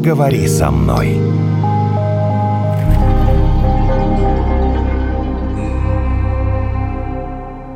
поговори со мной.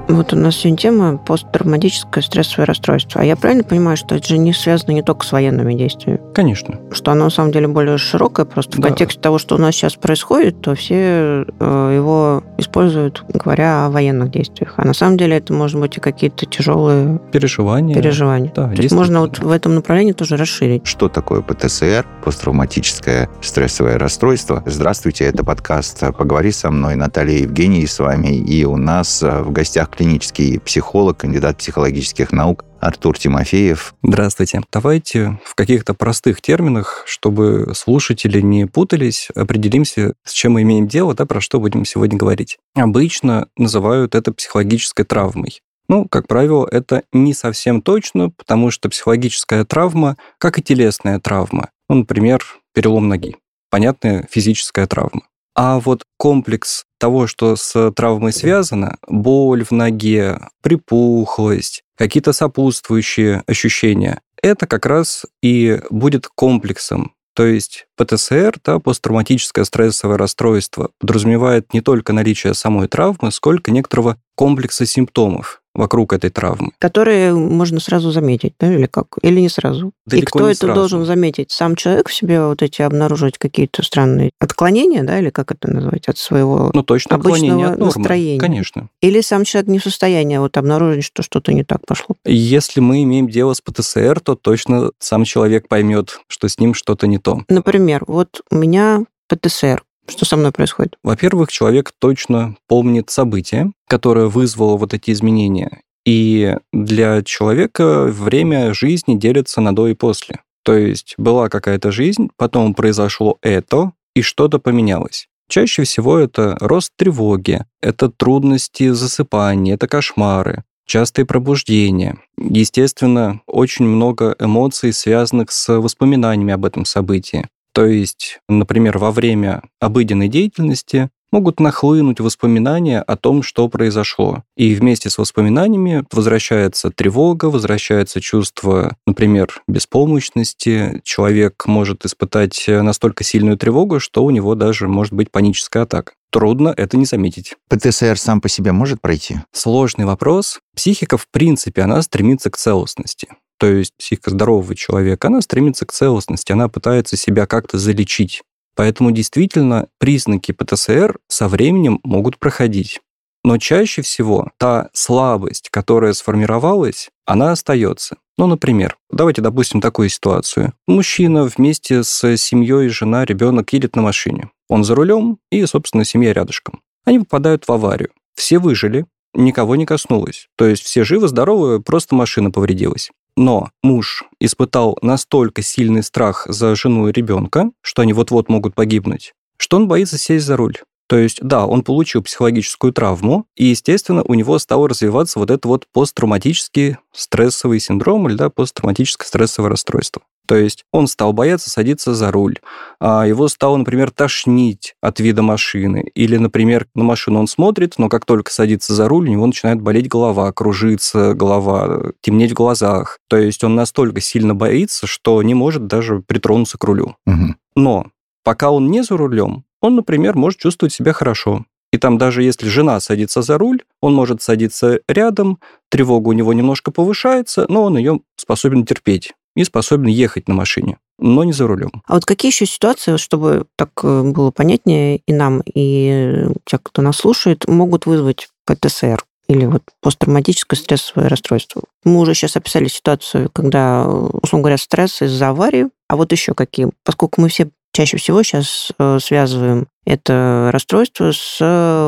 Вот у нас сегодня тема посттравматическое стрессовое расстройство. А я правильно понимаю, что это же не связано не только с военными действиями? Конечно. Что оно на самом деле более широкое, просто Да. в контексте того, что у нас сейчас происходит, то все э, его используют, говоря о военных действиях. А на самом деле это может быть и какие-то тяжелые Переживания. переживания. Да, то есть можно вот в этом направлении тоже расширить. Что такое ПТСР, посттравматическое стрессовое расстройство? Здравствуйте, это подкаст «Поговори со мной». Наталья Евгений с вами. И у нас э, в гостях клинический психолог, кандидат психологических наук Артур Тимофеев. Здравствуйте. Давайте в каких-то простых терминах, чтобы слушатели не путались, определимся, с чем мы имеем дело, да, про что будем сегодня говорить. Обычно называют это психологической травмой. Ну, как правило, это не совсем точно, потому что психологическая травма, как и телесная травма, ну, например, перелом ноги, понятная физическая травма. А вот комплекс того, что с травмой связано, боль в ноге, припухлость, какие-то сопутствующие ощущения, это как раз и будет комплексом. То есть ПТСР, да, посттравматическое стрессовое расстройство, подразумевает не только наличие самой травмы, сколько некоторого комплекса симптомов вокруг этой травмы. Которые можно сразу заметить, да, или как? Или не сразу? Далеко и кто это сразу. должен заметить? Сам человек в себе вот эти обнаруживать какие-то странные отклонения, да, или как это назвать, от своего... Ну, точно Обычного от нормы. настроения. Конечно. Или сам человек не в состоянии вот обнаружить, что что-то не так пошло. Если мы имеем дело с ПТСР, то точно сам человек поймет, что с ним что-то не то. Например, вот у меня ПТСР. Что со мной происходит? Во-первых, человек точно помнит событие, которое вызвало вот эти изменения. И для человека время жизни делится на до и после. То есть была какая-то жизнь, потом произошло это, и что-то поменялось. Чаще всего это рост тревоги, это трудности засыпания, это кошмары, частые пробуждения. Естественно, очень много эмоций, связанных с воспоминаниями об этом событии. То есть, например, во время обыденной деятельности могут нахлынуть воспоминания о том, что произошло. И вместе с воспоминаниями возвращается тревога, возвращается чувство, например, беспомощности. Человек может испытать настолько сильную тревогу, что у него даже может быть паническая атака. Трудно это не заметить. ПТСР сам по себе может пройти? Сложный вопрос. Психика, в принципе, она стремится к целостности. То есть психика здорового человека, она стремится к целостности, она пытается себя как-то залечить. Поэтому действительно признаки ПТСР со временем могут проходить. Но чаще всего та слабость, которая сформировалась, она остается. Ну, например, давайте допустим такую ситуацию. Мужчина вместе с семьей, жена, ребенок едет на машине. Он за рулем и, собственно, семья рядышком. Они попадают в аварию. Все выжили, никого не коснулось. То есть все живы-здоровы, просто машина повредилась. Но муж испытал настолько сильный страх за жену и ребенка, что они вот-вот могут погибнуть, что он боится сесть за руль. То есть, да, он получил психологическую травму, и, естественно, у него стало развиваться вот это вот посттравматический стрессовый синдром или да, посттравматическое стрессовое расстройство. То есть он стал бояться садиться за руль, а его стало, например, тошнить от вида машины. Или, например, на машину он смотрит, но как только садится за руль, у него начинает болеть голова, кружиться голова, темнеть в глазах. То есть он настолько сильно боится, что не может даже притронуться к рулю. Мгм. Но пока он не за рулем, он, например, может чувствовать себя хорошо. И там даже если жена садится за руль, он может садиться рядом, тревога у него немножко повышается, но он ее способен терпеть и способен ехать на машине, но не за рулем. А вот какие еще ситуации, чтобы так э, было понятнее и нам, и те, кто нас слушает, могут вызвать ПТСР? или вот посттравматическое стрессовое расстройство. Мы уже сейчас описали ситуацию, когда, условно говоря, стресс из-за аварии, а вот еще какие? Поскольку мы все чаще всего сейчас э, связываем это расстройство с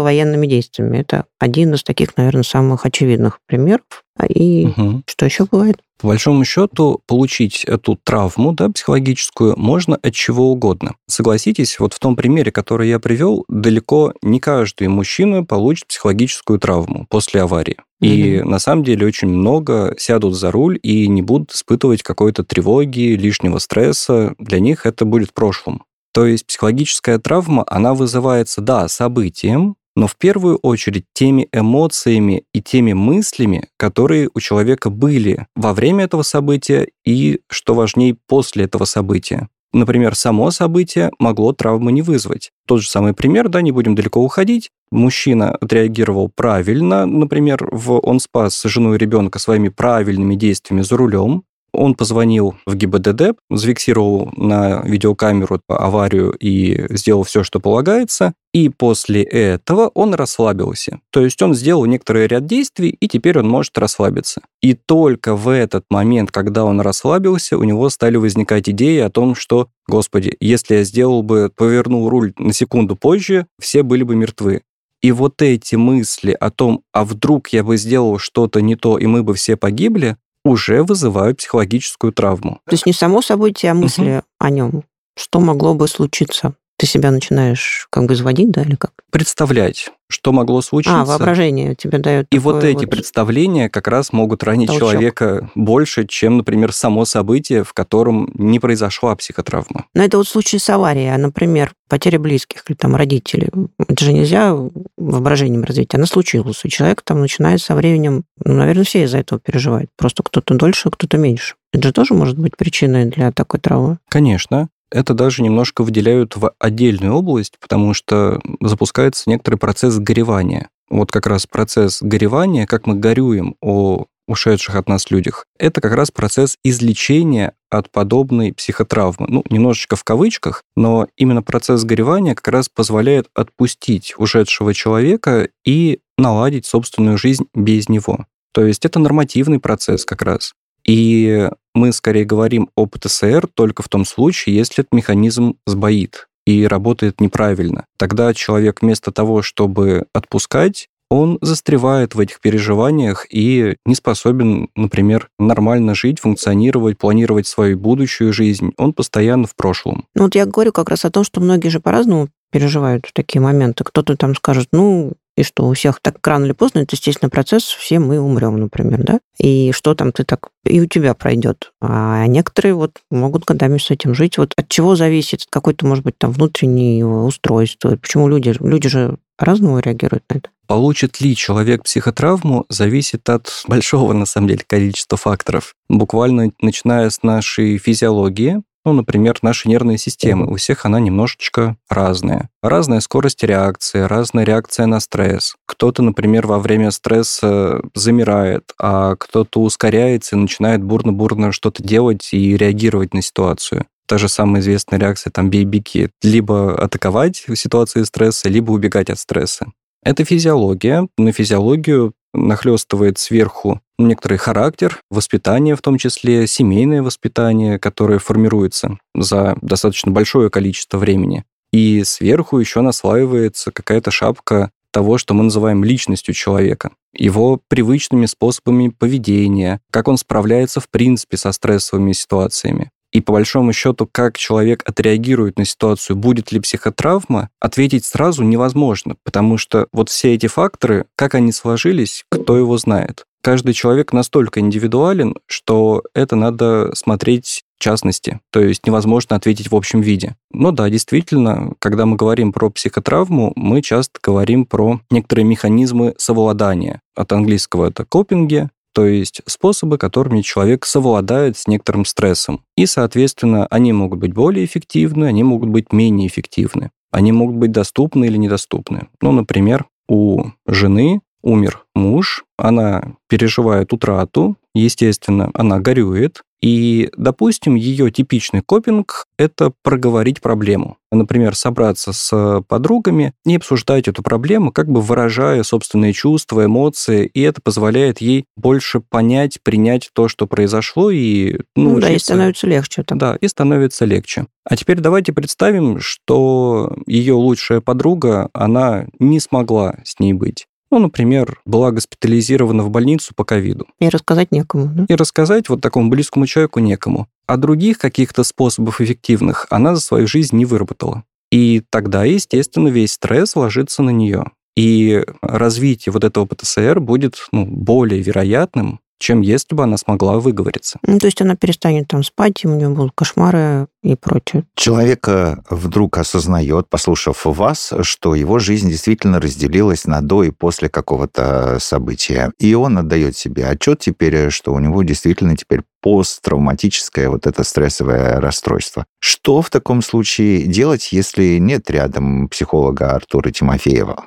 военными действиями. Это один из таких, наверное, самых очевидных примеров. И Мгм. что еще бывает? По большому счету, получить эту травму да, психологическую можно от чего угодно. Согласитесь, вот в том примере, который я привел, далеко не каждый мужчина получит психологическую травму после аварии. И на самом деле очень много сядут за руль и не будут испытывать какой-то тревоги, лишнего стресса. Для них это будет в прошлом. То есть психологическая травма, она вызывается, да, событием, но в первую очередь теми эмоциями и теми мыслями, которые у человека были во время этого события и, что важнее, после этого события. Например, само событие могло травмы не вызвать. Тот же самый пример, да, не будем далеко уходить. Мужчина отреагировал правильно, например, в, он спас жену и ребенка своими правильными действиями за рулем, он позвонил в ГИБДД, зафиксировал на видеокамеру аварию и сделал все, что полагается. И после этого он расслабился. То есть он сделал некоторый ряд действий, и теперь он может расслабиться. И только в этот момент, когда он расслабился, у него стали возникать идеи о том, что, господи, если я сделал бы, повернул руль на секунду позже, все были бы мертвы. И вот эти мысли о том, а вдруг я бы сделал что-то не то, и мы бы все погибли, уже вызывают психологическую травму. То есть не само событие, а мысли угу. о нем. Что могло бы случиться? Ты себя начинаешь как бы изводить, да, или как? Представлять, что могло случиться. А, воображение тебе дает. И вот эти вот... представления как раз могут ранить толчок. человека больше, чем, например, само событие, в котором не произошла психотравма. Но это вот случай с аварией, а, например, потеря близких или там родителей. Это же нельзя воображением развить. Она случилась. И человек там начинает со временем, ну, наверное, все из-за этого переживают. Просто кто-то дольше, кто-то меньше. Это же тоже может быть причиной для такой травмы. Конечно это даже немножко выделяют в отдельную область, потому что запускается некоторый процесс горевания. Вот как раз процесс горевания, как мы горюем о ушедших от нас людях, это как раз процесс излечения от подобной психотравмы. Ну, немножечко в кавычках, но именно процесс горевания как раз позволяет отпустить ушедшего человека и наладить собственную жизнь без него. То есть это нормативный процесс как раз. И мы скорее говорим о ПТСР только в том случае, если этот механизм сбоит и работает неправильно. Тогда человек вместо того, чтобы отпускать, он застревает в этих переживаниях и не способен, например, нормально жить, функционировать, планировать свою будущую жизнь. Он постоянно в прошлом. Ну вот я говорю как раз о том, что многие же по-разному переживают в такие моменты. Кто-то там скажет, ну, и что у всех так рано или поздно, это естественный процесс, все мы умрем, например, да, и что там ты так, и у тебя пройдет. А некоторые вот могут годами с этим жить. Вот от чего зависит какое-то, может быть, там внутреннее устройство? Почему люди, люди же по-разному реагируют на это? Получит ли человек психотравму, зависит от большого, на самом деле, количества факторов. Буквально начиная с нашей физиологии, ну, например, наши нервные системы. У всех она немножечко разная. Разная скорость реакции, разная реакция на стресс. Кто-то, например, во время стресса замирает, а кто-то ускоряется и начинает бурно-бурно что-то делать и реагировать на ситуацию та же самая известная реакция, там, бейбики, либо атаковать в ситуации стресса, либо убегать от стресса. Это физиология. На физиологию нахлестывает сверху некоторый характер, воспитание в том числе, семейное воспитание, которое формируется за достаточно большое количество времени. И сверху еще наслаивается какая-то шапка того, что мы называем личностью человека, его привычными способами поведения, как он справляется в принципе со стрессовыми ситуациями. И по большому счету, как человек отреагирует на ситуацию, будет ли психотравма, ответить сразу невозможно, потому что вот все эти факторы, как они сложились, кто его знает. Каждый человек настолько индивидуален, что это надо смотреть в частности, то есть невозможно ответить в общем виде. Но да, действительно, когда мы говорим про психотравму, мы часто говорим про некоторые механизмы совладания. От английского это копинги, то есть способы, которыми человек совладает с некоторым стрессом. И, соответственно, они могут быть более эффективны, они могут быть менее эффективны. Они могут быть доступны или недоступны. Ну, например, у жены умер муж, она переживает утрату, естественно, она горюет, и, допустим, ее типичный копинг – это проговорить проблему. Например, собраться с подругами и обсуждать эту проблему, как бы выражая собственные чувства, эмоции, и это позволяет ей больше понять, принять то, что произошло, и ну, ну да, и становится легче. Там. Да, и становится легче. А теперь давайте представим, что ее лучшая подруга, она не смогла с ней быть ну, например, была госпитализирована в больницу по ковиду. И рассказать некому. Да? И рассказать вот такому близкому человеку некому. А других каких-то способов эффективных она за свою жизнь не выработала. И тогда, естественно, весь стресс ложится на нее. И развитие вот этого ПТСР будет ну, более вероятным, чем если бы она смогла выговориться. Ну, то есть она перестанет там спать, и у нее будут кошмары и прочее. Человек вдруг осознает, послушав вас, что его жизнь действительно разделилась на до и после какого-то события. И он отдает себе отчет теперь, что у него действительно теперь посттравматическое вот это стрессовое расстройство. Что в таком случае делать, если нет рядом психолога Артура Тимофеева?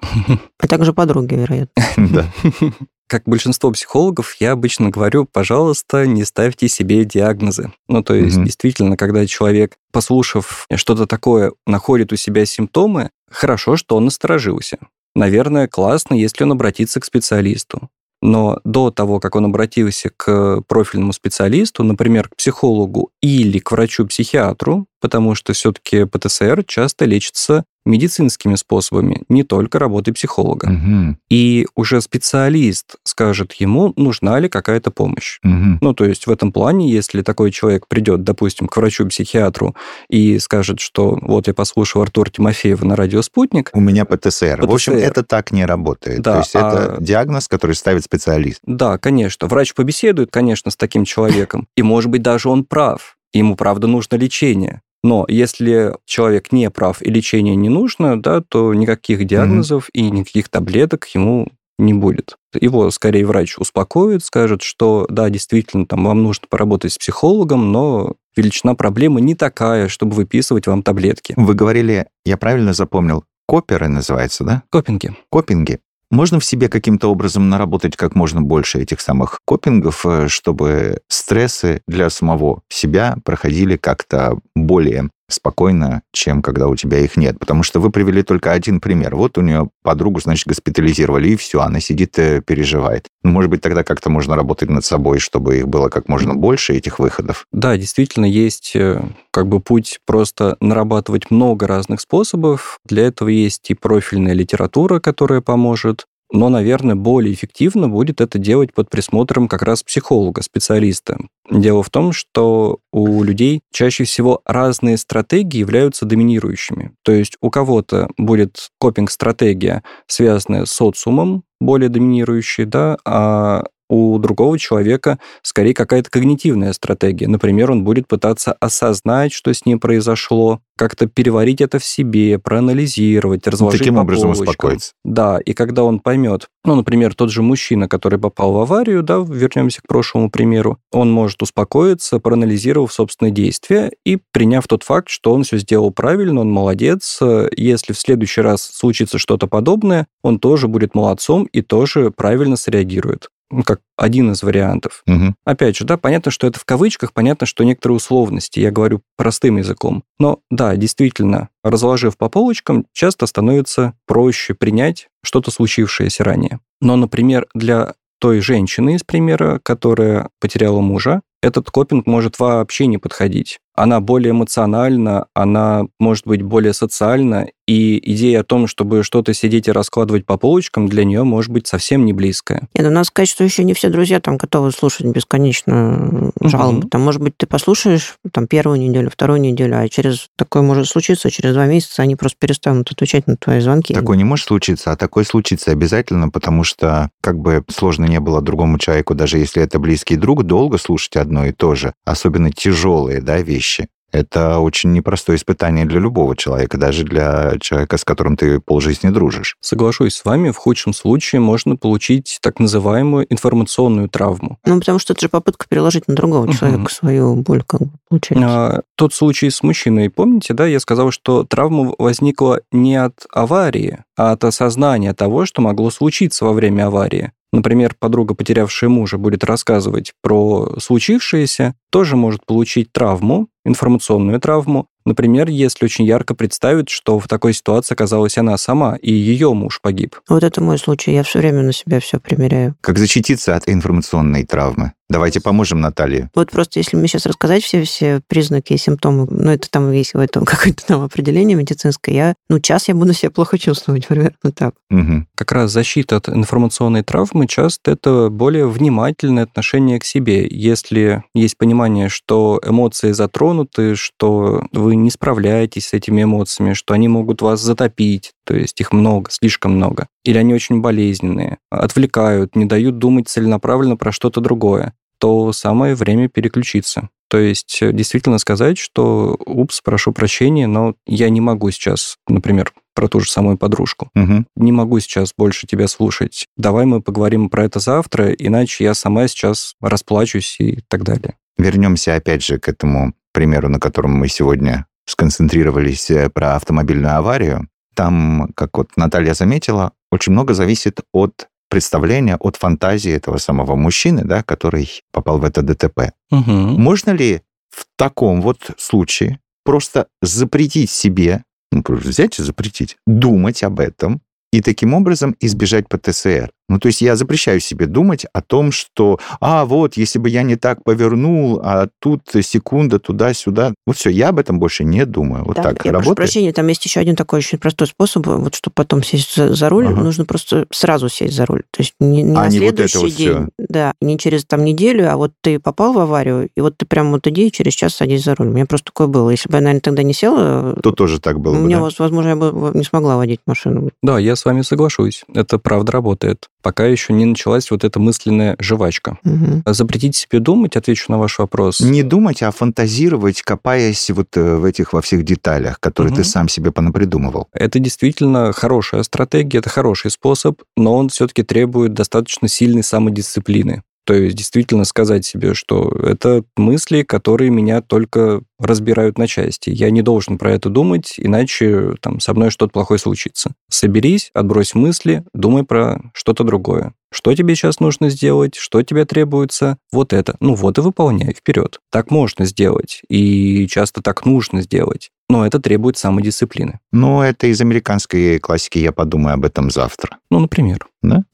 А также подруги, вероятно. Да. Как большинство психологов, я обычно говорю, пожалуйста, не ставьте себе диагнозы. Ну, то есть, mm-hmm. действительно, когда человек, послушав что-то такое, находит у себя симптомы, хорошо, что он насторожился. Наверное, классно, если он обратится к специалисту. Но до того, как он обратился к профильному специалисту, например, к психологу или к врачу-психиатру, потому что все-таки ПТСР часто лечится медицинскими способами, не только работой психолога. Угу. И уже специалист скажет ему, нужна ли какая-то помощь. Угу. Ну, то есть в этом плане, если такой человек придет, допустим, к врачу-психиатру и скажет, что вот я послушал Артур Тимофеева на радио «Спутник». У меня ПТСР. ПТСР. В общем, это так не работает. Да, то есть а... это диагноз, который ставит специалист. Да, конечно. Врач побеседует, конечно, с таким человеком. И, может быть, даже он прав. Ему, правда, нужно лечение. Но если человек не прав и лечение не нужно, да, то никаких диагнозов mm-hmm. и никаких таблеток ему не будет. Его скорее врач успокоит, скажет, что да, действительно, там вам нужно поработать с психологом, но величина проблемы не такая, чтобы выписывать вам таблетки. Вы говорили, я правильно запомнил, коперы называется, да? Копинги. Копинги. Можно в себе каким-то образом наработать как можно больше этих самых копингов, э, чтобы стрессы для самого себя проходили как-то более спокойно, чем когда у тебя их нет. Потому что вы привели только один пример. Вот у нее подругу, значит, госпитализировали, и все, она сидит и переживает. Ну, может быть, тогда как-то можно работать над собой, чтобы их было как можно больше, этих выходов? Да, действительно, есть э, как бы путь просто нарабатывать много разных способов. Для этого есть и профильная литература, которая поможет но, наверное, более эффективно будет это делать под присмотром как раз психолога, специалиста. Дело в том, что у людей чаще всего разные стратегии являются доминирующими. То есть у кого-то будет копинг-стратегия, связанная с социумом, более доминирующей, да, а у другого человека скорее какая-то когнитивная стратегия. Например, он будет пытаться осознать, что с ним произошло, как-то переварить это в себе, проанализировать, ну, разложить Таким по образом полочкам. успокоиться. Да, и когда он поймет, ну, например, тот же мужчина, который попал в аварию, да, вернемся к прошлому примеру, он может успокоиться, проанализировав собственные действия и приняв тот факт, что он все сделал правильно, он молодец. Если в следующий раз случится что-то подобное, он тоже будет молодцом и тоже правильно среагирует ну, как один из вариантов. Угу. Опять же, да, понятно, что это в кавычках, понятно, что некоторые условности, я говорю простым языком. Но да, действительно, разложив по полочкам, часто становится проще принять что-то случившееся ранее. Но, например, для той женщины из примера, которая потеряла мужа, этот копинг может вообще не подходить она более эмоциональна, она может быть более социальна, и идея о том, чтобы что-то сидеть и раскладывать по полочкам, для нее может быть совсем не близкая. Нет, ну, надо сказать, что еще не все друзья там готовы слушать бесконечно жалобы. Угу. Там, может быть, ты послушаешь там первую неделю, вторую неделю, а через такое может случиться, через два месяца они просто перестанут отвечать на твои звонки. Такое не может случиться, а такое случится обязательно, потому что, как бы сложно не было другому человеку, даже если это близкий друг, долго слушать одно и то же, особенно тяжелые да, вещи. Это очень непростое испытание для любого человека, даже для человека, с которым ты полжизни дружишь. Соглашусь с вами, в худшем случае можно получить так называемую информационную травму. Ну, потому что это же попытка переложить на другого человека угу. свою боль, как бы, получается. А, тот случай с мужчиной, помните, да, я сказал, что травма возникла не от аварии, а от осознания того, что могло случиться во время аварии. Например, подруга, потерявшая мужа, будет рассказывать про случившееся, тоже может получить травму, информационную травму, Например, если очень ярко представить, что в такой ситуации оказалась она сама, и ее муж погиб. Вот это мой случай. Я все время на себя все примеряю. Как защититься от информационной травмы? Давайте поможем Наталье. Вот просто если мне сейчас рассказать все, все признаки и симптомы, ну, это там есть в этом какое-то там определение медицинское, я, ну, час я буду себя плохо чувствовать, примерно так. Угу. Как раз защита от информационной травмы часто это более внимательное отношение к себе. Если есть понимание, что эмоции затронуты, что вы не справляетесь с этими эмоциями, что они могут вас затопить, то есть их много, слишком много. Или они очень болезненные, отвлекают, не дают думать целенаправленно про что-то другое, то самое время переключиться. То есть э, действительно сказать, что «упс, прошу прощения, но я не могу сейчас, например, про ту же самую подружку. Угу. Не могу сейчас больше тебя слушать. Давай мы поговорим про это завтра, иначе я сама сейчас расплачусь и так далее. Вернемся опять же к этому примеру, на котором мы сегодня сконцентрировались э, про автомобильную аварию. Там, как вот Наталья заметила, очень много зависит от представления, от фантазии этого самого мужчины, да, который попал в это ДТП. Угу. Можно ли в таком вот случае просто запретить себе, ну, просто взять и запретить, думать об этом, и таким образом избежать ПТСР. Ну, то есть я запрещаю себе думать о том, что, а, вот, если бы я не так повернул, а тут секунда туда-сюда. Вот все, я об этом больше не думаю. Вот Да, так я прошу работает. прощения, там есть еще один такой очень простой способ, вот чтобы потом сесть за, за руль, Ага. нужно просто сразу сесть за руль. То есть не, не А на не вот это следующий вот день, всё. да, не через там неделю, а вот ты попал в аварию, и вот ты прям вот иди и через час садись за руль. У меня просто такое было. Если бы я, наверное, тогда не села, То тоже так было у бы, меня, да? возможно, я бы не смогла водить машину. Да, я с вами соглашусь. Это правда работает. Пока еще не началась вот эта мысленная жвачка. Мгм. Запретить себе думать, отвечу на ваш вопрос. Не думать, а фантазировать, копаясь вот э, в этих во всех деталях, которые ты Мгм. сам себе понапридумывал. Это действительно хорошая стратегия, это хороший способ, но он все-таки требует достаточно сильной самодисциплины. То есть действительно сказать себе, что это мысли, которые меня только разбирают на части. Я не должен про это думать, иначе там со мной что-то плохое случится. Соберись, отбрось мысли, думай про что-то другое. Что тебе сейчас нужно сделать, что тебе требуется, вот это. Ну вот и выполняй, вперед. Так можно сделать, и часто так нужно сделать. Но это требует самодисциплины. Но это из американской классики, я подумаю об этом завтра. Ну, например.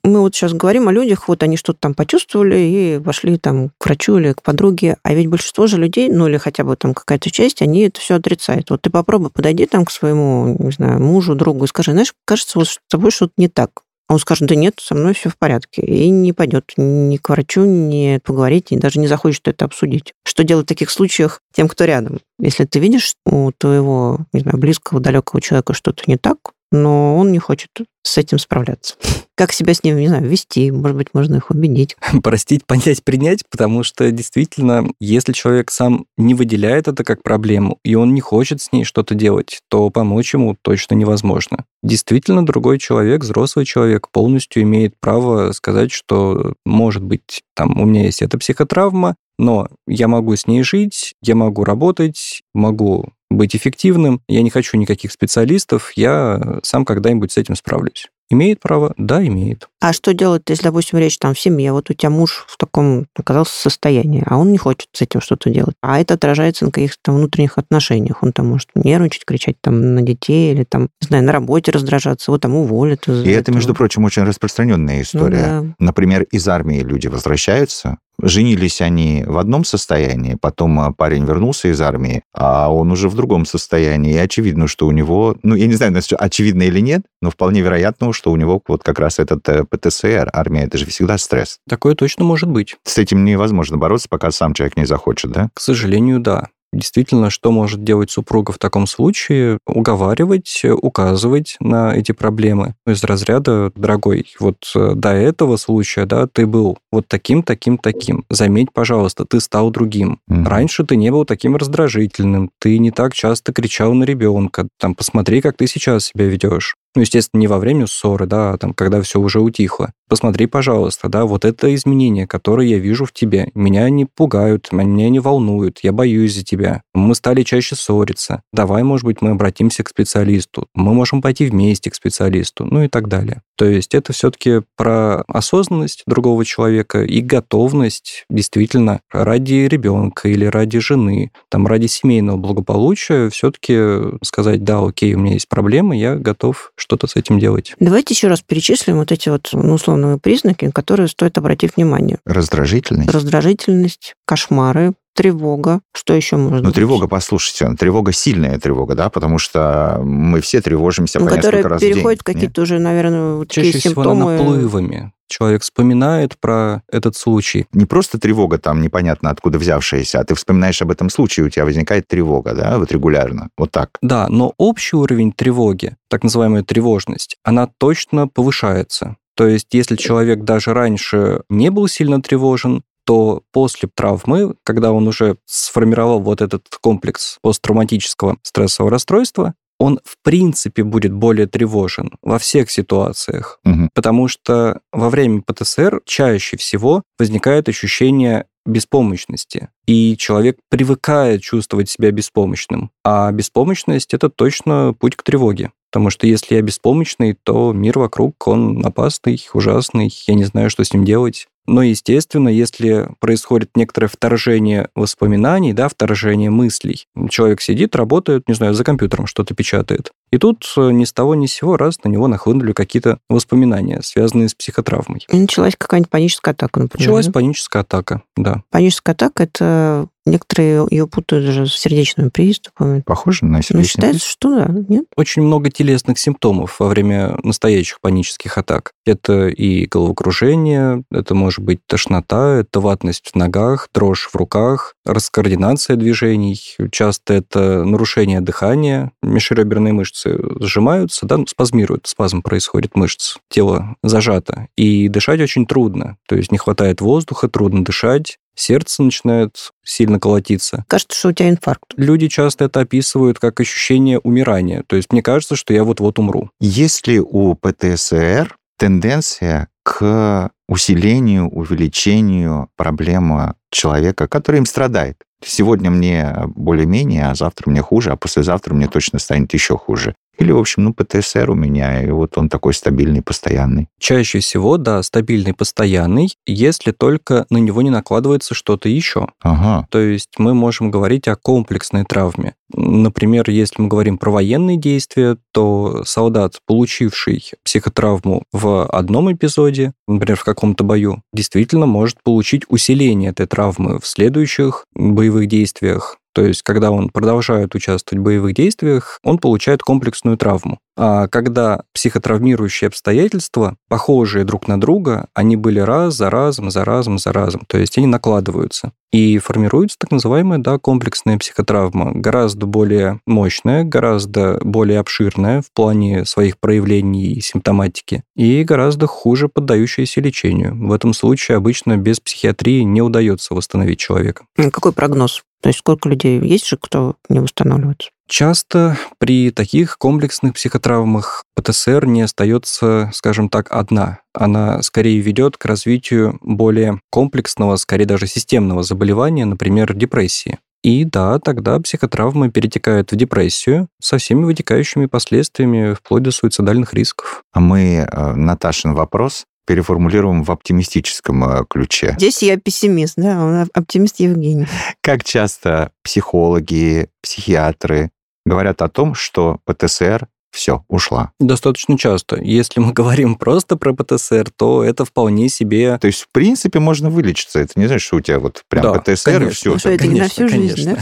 Мы вот сейчас говорим о людях, вот они что-то там почувствовали и пошли там к врачу или к подруге, а ведь большинство же людей, ну или хотя бы там какая-то часть, они это все отрицают. Вот ты попробуй подойди там к своему, не знаю, мужу, другу и скажи, знаешь, кажется, вот с тобой что-то не так. А он скажет, да нет, со мной все в порядке. И не пойдет ни к врачу, ни поговорить, и даже не захочет это обсудить. Что делать в таких случаях тем, кто рядом? Если ты видишь у твоего, не знаю, близкого, далекого человека что-то не так, но он не хочет с этим справляться. Как себя с ним, не знаю, вести? Может быть, можно их убедить. простить, понять, принять, потому что действительно, если человек сам не выделяет это как проблему, и он не хочет с ней что-то делать, то помочь ему точно невозможно. Действительно, другой человек, взрослый человек, полностью имеет право сказать, что, может быть, там, у меня есть эта психотравма, но я могу с ней жить, я могу работать, могу быть эффективным, я не хочу никаких специалистов, я сам когда-нибудь с этим справлюсь. Имеет право? Да, имеет. А что делать, если, допустим, речь там в семье, вот у тебя муж в таком оказался состоянии, а он не хочет с этим что-то делать, а это отражается на каких-то внутренних отношениях, он там может нервничать, кричать там на детей или там, не знаю, на работе раздражаться, его там уволят. И это, этого. между прочим, очень распространенная Ну история. да. Например, из армии люди возвращаются, женились они в одном состоянии, потом а, парень вернулся из армии, а он уже в другом состоянии, и очевидно, что у него, ну, я не знаю, очевидно или нет, но вполне вероятно, что у него вот как раз этот э, ПТСР, армия, это же всегда стресс. Такое точно может быть. С этим невозможно бороться, пока сам человек не захочет, да? К сожалению, да. Действительно, что может делать супруга в таком случае? Уговаривать, указывать на эти проблемы. Из разряда, дорогой, вот э, до этого случая, да, ты был вот таким, таким, таким. Заметь, пожалуйста, ты стал другим. Мгм. Раньше ты не был таким раздражительным, ты не так часто кричал на ребенка. Там, посмотри, как ты сейчас себя ведешь. Ну, естественно, не во время ссоры, да, а там, когда все уже утихло. Посмотри, пожалуйста, да, вот это изменения, которые я вижу в тебе. Меня они пугают, меня не волнуют, я боюсь за тебя. Мы стали чаще ссориться. Давай, может быть, мы обратимся к специалисту. Мы можем пойти вместе к специалисту, ну и так далее. То есть это все-таки про осознанность другого человека и готовность действительно ради ребенка или ради жены, там ради семейного благополучия все-таки сказать, да, окей, у меня есть проблемы, я готов что-то с этим делать. Давайте еще раз перечислим вот эти вот ну, условные признаки, на которые стоит обратить внимание. Раздражительность. Раздражительность, кошмары, тревога. Что еще можно Ну, тревога, послушайте, тревога сильная тревога, да, потому что мы все тревожимся ну, по которая несколько раз в день. переходит какие-то уже, наверное, вот Чаще такие всего симптомы. наплывами. Человек вспоминает про этот случай. Не просто тревога там непонятно откуда взявшаяся, а ты вспоминаешь об этом случае, у тебя возникает тревога, да, вот регулярно, вот так. Да, но общий уровень тревоги, так называемая тревожность, она точно повышается. То есть, если человек даже раньше не был сильно тревожен, то после травмы, когда он уже сформировал вот этот комплекс посттравматического стрессового расстройства, он в принципе будет более тревожен во всех ситуациях, Мгм. потому что во время ПТСР чаще всего возникает ощущение беспомощности, и человек привыкает чувствовать себя беспомощным. А беспомощность — это точно путь к тревоге. Потому что если я беспомощный, то мир вокруг, он опасный, ужасный, я не знаю, что с ним делать. Но, естественно, если происходит некоторое вторжение воспоминаний, да, вторжение мыслей, человек сидит, работает, не знаю, за компьютером что-то печатает, и тут э, ни с того ни с сего раз на него нахлынули какие-то воспоминания, связанные с психотравмой. И началась какая-нибудь паническая атака, например. Началась да? паническая атака, да. Паническая атака – это некоторые ее путают даже с сердечными приступами. Похоже на Ну, сердечный считается, что да, нет? Очень много телесных симптомов во время настоящих панических атак. Это и головокружение, это может быть тошнота, это ватность в ногах, дрожь в руках, раскоординация движений. Часто это нарушение дыхания, межреберные мышцы сжимаются, да, ну, спазмируют, спазм происходит мышц, тело зажато, и дышать очень трудно. То есть не хватает воздуха, трудно дышать, сердце начинает сильно колотиться. Кажется, что у тебя инфаркт. Люди часто это описывают как ощущение умирания. То есть мне кажется, что я вот-вот умру. Есть ли у ПТСР тенденция к усилению, увеличению проблемы человека, который им страдает? Сегодня мне более-менее, а завтра мне хуже, а послезавтра мне точно станет еще хуже. Или, в общем, ну, ПТСР у меня, и вот он такой стабильный, постоянный. Чаще всего, да, стабильный, постоянный, если только на него не накладывается что-то еще. Ага. То есть мы можем говорить о комплексной травме. Например, если мы говорим про военные действия, то солдат, получивший психотравму в одном эпизоде, например, в каком-то бою, действительно может получить усиление этой травмы в следующих боевых действиях. То есть, когда он продолжает участвовать в боевых действиях, он получает комплексную травму. А когда психотравмирующие обстоятельства, похожие друг на друга, они были раз за разом, за разом, за разом. То есть они накладываются. И формируется так называемая да, комплексная психотравма, гораздо более мощная, гораздо более обширная в плане своих проявлений и симптоматики, и гораздо хуже поддающаяся лечению. В этом случае обычно без психиатрии не удается восстановить человека. Какой прогноз? То есть сколько людей есть же, кто не восстанавливается? Часто при таких комплексных психотравмах ПТСР не остается, скажем так, одна. Она скорее ведет к развитию более комплексного, скорее даже системного заболевания, например, депрессии. И да, тогда психотравмы перетекают в депрессию со всеми вытекающими последствиями, вплоть до суицидальных рисков. А мы э, Наташин вопрос переформулируем в оптимистическом э, ключе. Здесь я пессимист, да, он оптимист Евгений. Как часто психологи, психиатры говорят о том, что ПТСР все, ушла. Достаточно часто. Если мы говорим просто про ПТСР, то это вполне себе... То есть, в принципе, можно вылечиться. Это не значит, что у тебя вот прям Да, ПТСР и конечно. все. Ну что, это не на всю жизнь, да?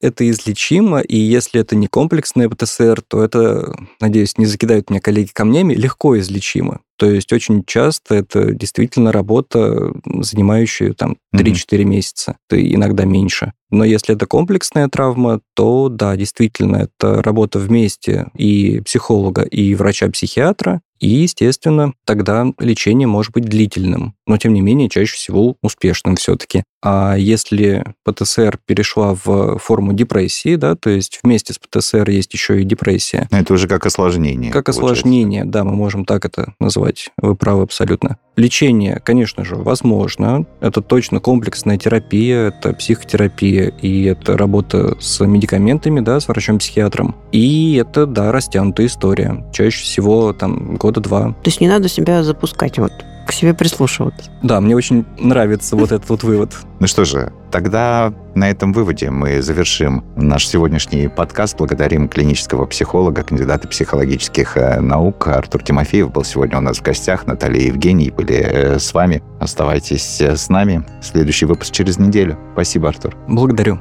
Это излечимо, и если это не комплексное ПТСР, то это, надеюсь, не закидают меня коллеги камнями, легко излечимо. То есть очень часто это действительно работа, занимающая там 3-4 месяца, то иногда меньше. Но если это комплексная травма, то да, действительно, это работа вместе и психолога, и врача-психиатра, и, естественно, тогда лечение может быть длительным, но, тем не менее, чаще всего успешным все-таки. А если ПТСР перешла в форму депрессии, да, то есть вместе с ПТСР есть еще и депрессия, Это уже как осложнение. как получается. осложнение, да, мы можем так это назвать. Вы правы абсолютно. Лечение, конечно же, возможно. Это точно комплексная терапия, это психотерапия, и это работа с медикаментами, да, с врачом-психиатром. И это, да, растянутая история. Чаще всего там года два. То есть не надо себя запускать вот к себе прислушиваться. Да, мне очень нравится вот этот вот вывод. Ну что же, тогда на этом выводе мы завершим наш сегодняшний подкаст. Благодарим клинического психолога, кандидата психологических э, наук. Артур Тимофеев был сегодня у нас в гостях. Наталья и Евгений были э, с вами. Оставайтесь э, с нами. Следующий выпуск через неделю. Спасибо, Артур. Благодарю.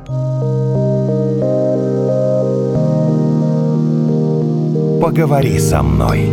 Поговори со мной.